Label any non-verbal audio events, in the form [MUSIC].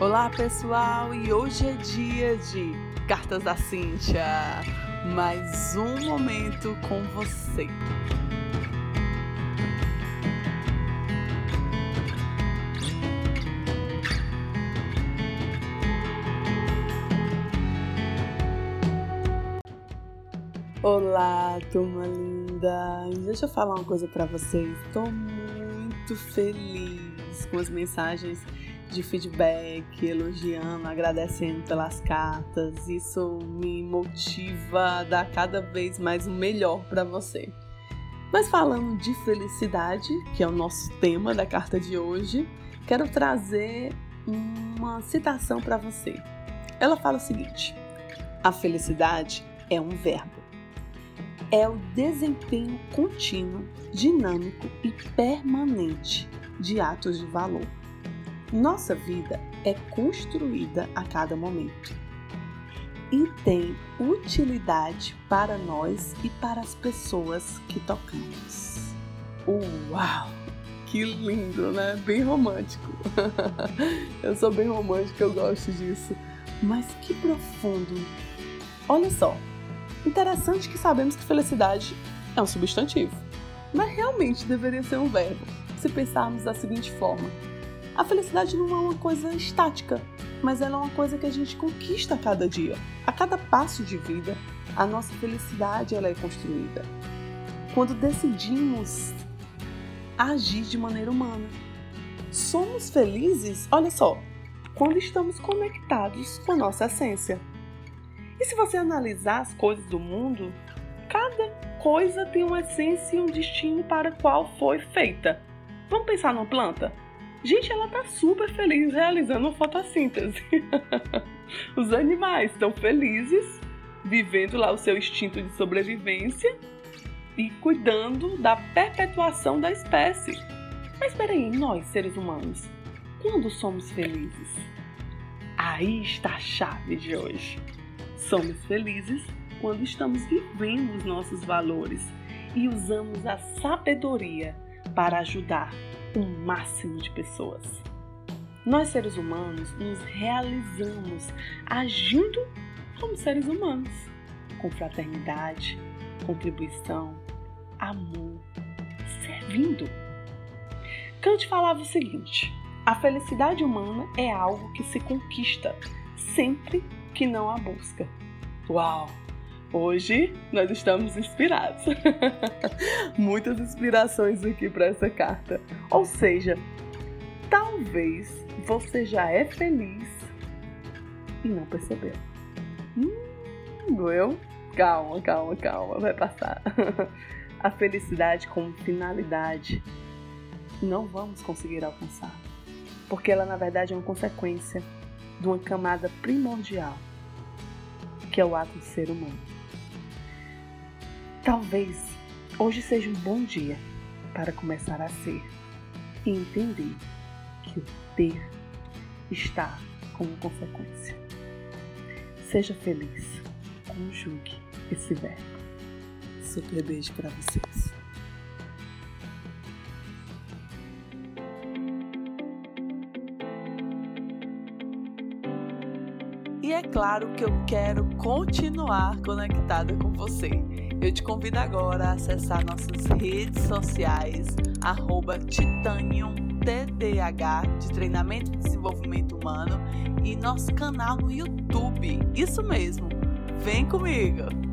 Olá pessoal, e hoje é dia de Cartas da Cíntia. Mais um momento com você. Olá, turma linda! Deixa eu falar uma coisa para vocês. Estou muito feliz com as mensagens de feedback, elogiando, agradecendo pelas cartas. Isso me motiva a dar cada vez mais o melhor para você. Mas falando de felicidade, que é o nosso tema da carta de hoje, quero trazer uma citação para você. Ela fala o seguinte: A felicidade é um verbo é o desempenho contínuo, dinâmico e permanente de atos de valor. Nossa vida é construída a cada momento e tem utilidade para nós e para as pessoas que tocamos. Uau! Que lindo, né? Bem romântico. [LAUGHS] eu sou bem romântico, eu gosto disso. Mas que profundo. Olha só, Interessante que sabemos que felicidade é um substantivo, mas realmente deveria ser um verbo, se pensarmos da seguinte forma: a felicidade não é uma coisa estática, mas ela é uma coisa que a gente conquista a cada dia. A cada passo de vida, a nossa felicidade ela é construída. Quando decidimos agir de maneira humana. Somos felizes, olha só, quando estamos conectados com a nossa essência. E se você analisar as coisas do mundo, cada coisa tem uma essência e um destino para qual foi feita. Vamos pensar numa planta? Gente, ela tá super feliz realizando fotossíntese. [LAUGHS] Os animais estão felizes, vivendo lá o seu instinto de sobrevivência e cuidando da perpetuação da espécie. Mas espera aí, nós, seres humanos, quando somos felizes? Aí está a chave de hoje. Somos felizes quando estamos vivendo os nossos valores e usamos a sabedoria para ajudar o máximo de pessoas. Nós, seres humanos, nos realizamos agindo como seres humanos, com fraternidade, contribuição, amor, servindo. Kant falava o seguinte: a felicidade humana é algo que se conquista sempre que não a busca. Uau! Hoje nós estamos inspirados. [LAUGHS] Muitas inspirações aqui para essa carta. Ou seja, talvez você já é feliz e não percebeu. Hum, doeu? Calma, calma, calma, vai passar. [LAUGHS] A felicidade como finalidade não vamos conseguir alcançar, porque ela na verdade é uma consequência de uma camada primordial que é o ato de ser humano. Talvez hoje seja um bom dia para começar a ser e entender que o ter está como consequência. Seja feliz, conjugue esse verbo. Super beijo para vocês. E é claro que eu quero continuar conectada com você. Eu te convido agora a acessar nossas redes sociais, arroba TDH, de Treinamento e Desenvolvimento Humano, e nosso canal no YouTube. Isso mesmo, vem comigo!